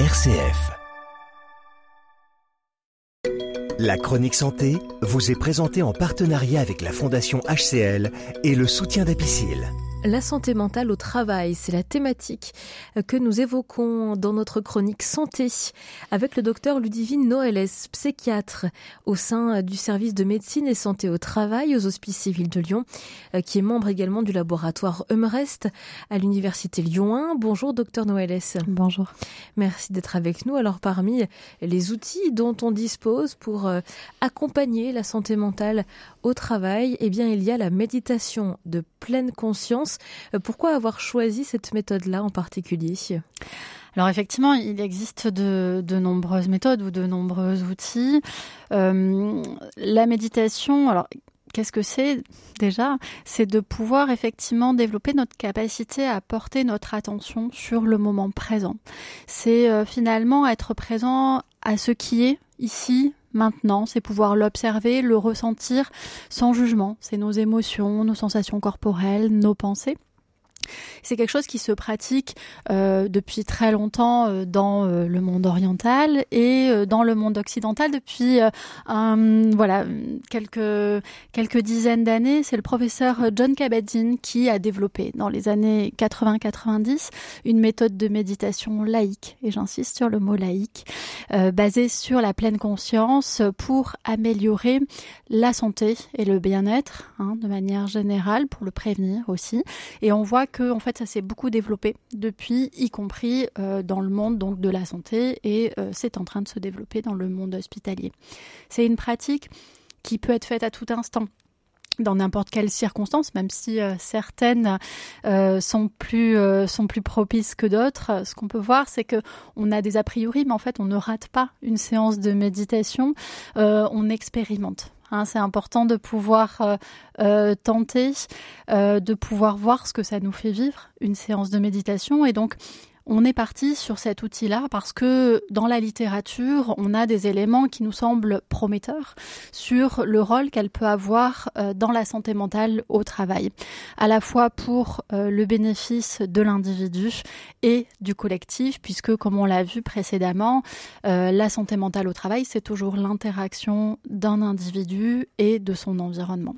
RCF. La chronique santé vous est présentée en partenariat avec la Fondation HCL et le soutien d'Apicil. La santé mentale au travail, c'est la thématique que nous évoquons dans notre chronique santé avec le docteur Ludivine Noëles, psychiatre au sein du service de médecine et santé au travail aux Hospices civils de Lyon, qui est membre également du laboratoire Humrest à l'université Lyon 1. Bonjour docteur Noëles. Bonjour. Merci d'être avec nous. Alors parmi les outils dont on dispose pour euh, accompagner la santé mentale au travail, eh bien il y a la méditation de pleine conscience euh, pourquoi avoir choisi cette méthode-là en particulier? Alors effectivement, il existe de, nombreuses méthodes ou de nombreux outils. Euh, la méditation, alors qu'est-ce que c'est déjà? C'est de pouvoir effectivement développer notre capacité à porter notre attention sur le moment présent. C'est euh, finalement être présent à ce qui est ici, maintenant, c'est pouvoir l'observer, le ressentir sans jugement. C'est nos émotions, nos sensations corporelles, nos pensées. C'est quelque chose qui se pratique euh, depuis très longtemps euh, dans euh, le monde oriental et dans le monde occidental depuis voilà quelques dizaines d'années. C'est le professeur John Kabat-Zinn qui a développé dans les années 80-90 une méthode de méditation laïque et j'insiste sur le mot laïque basée sur la pleine conscience pour améliorer la santé et le bien-être hein, de manière générale pour le prévenir aussi. Et on voit que en fait ça s'est beaucoup développé depuis, y compris euh, dans le monde donc de la santé et euh, c'est en train de se développer dans le monde hospitalier. C'est une pratique qui peut être faite à tout instant dans n'importe quelle circonstance, même si euh, certaines sont plus sont plus propices que d'autres. Ce qu'on peut voir, c'est que on a des a priori, mais en fait, on ne rate pas une séance de méditation. on expérimente. Hein, c'est important de pouvoir euh, euh, tenter, euh, de pouvoir voir ce que ça nous fait vivre, une séance de méditation. Et donc, on est parti sur cet outil-là parce que dans la littérature, on a des éléments qui nous semblent prometteurs sur le rôle qu'elle peut avoir euh, dans la santé mentale au travail, à la fois pour euh, le bénéfice de l'individu et du collectif, puisque comme on l'a vu précédemment, euh, la santé mentale au travail, c'est toujours l'interaction d'un individu et de son environnement.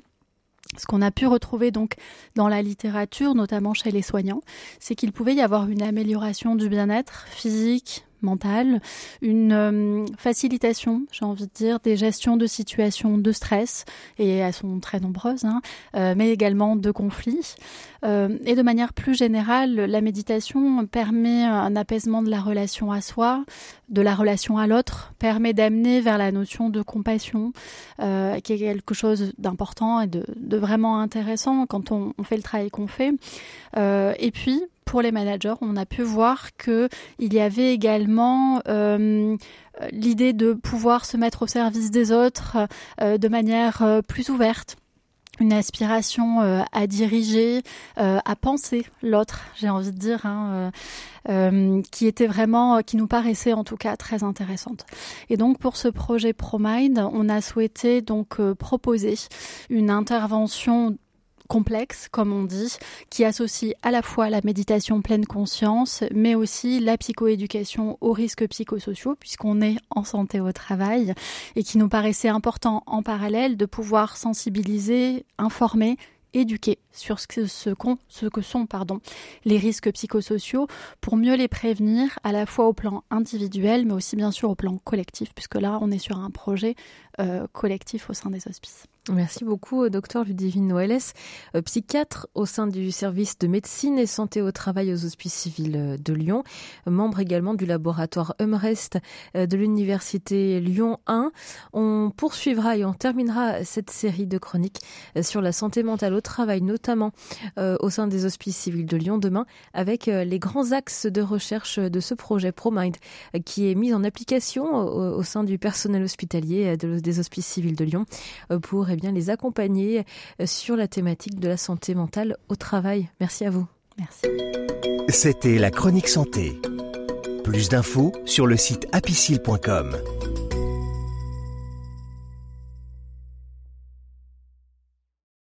Ce qu'on a pu retrouver donc dans la littérature, notamment chez les soignants, c'est qu'il pouvait y avoir une amélioration du bien-être physique, mentale, une euh, facilitation, j'ai envie de dire, des gestions de situations de stress, et elles sont très nombreuses, hein, euh, mais également de conflits. Euh, et de manière plus générale, la méditation permet un apaisement de la relation à soi, de la relation à l'autre, permet d'amener vers la notion de compassion, qui est quelque chose d'important et de, vraiment intéressant quand on, on fait le travail qu'on fait. et puis, pour les managers, on a pu voir que il y avait également euh, l'idée de pouvoir se mettre au service des autres euh, de manière euh, plus ouverte une aspiration à diriger, à penser l'autre, j'ai envie de dire, hein, qui était vraiment, qui nous paraissait en tout cas très intéressante. Et donc pour ce projet ProMind, on a souhaité donc proposer une intervention complexe, comme on dit, qui associe à la fois la méditation pleine conscience, mais aussi la psychoéducation aux risques psychosociaux, puisqu'on est en santé au travail, et qui nous paraissait important en parallèle de pouvoir sensibiliser, informer, éduquer sur ce que, sont les risques psychosociaux pour mieux les prévenir à la fois au plan individuel mais aussi bien sûr au plan collectif puisque là on est sur un projet euh, collectif au sein des hospices. Merci beaucoup, euh, docteur Ludivine Noëles, euh, psychiatre au sein du service de médecine et santé au travail aux hospices civils de Lyon, membre également du laboratoire Humrest de l'université Lyon 1. On poursuivra et on terminera cette série de chroniques sur la santé mentale au travail, notamment au sein des hospices civils de Lyon demain, avec les grands axes de recherche de ce projet ProMind qui est mis en application au, sein du personnel hospitalier de, des hospices civils de Lyon pour bien les accompagner euh, sur la thématique de la santé mentale au travail. Merci à vous. Merci. C'était la chronique santé. Plus d'infos sur le site apicile.com.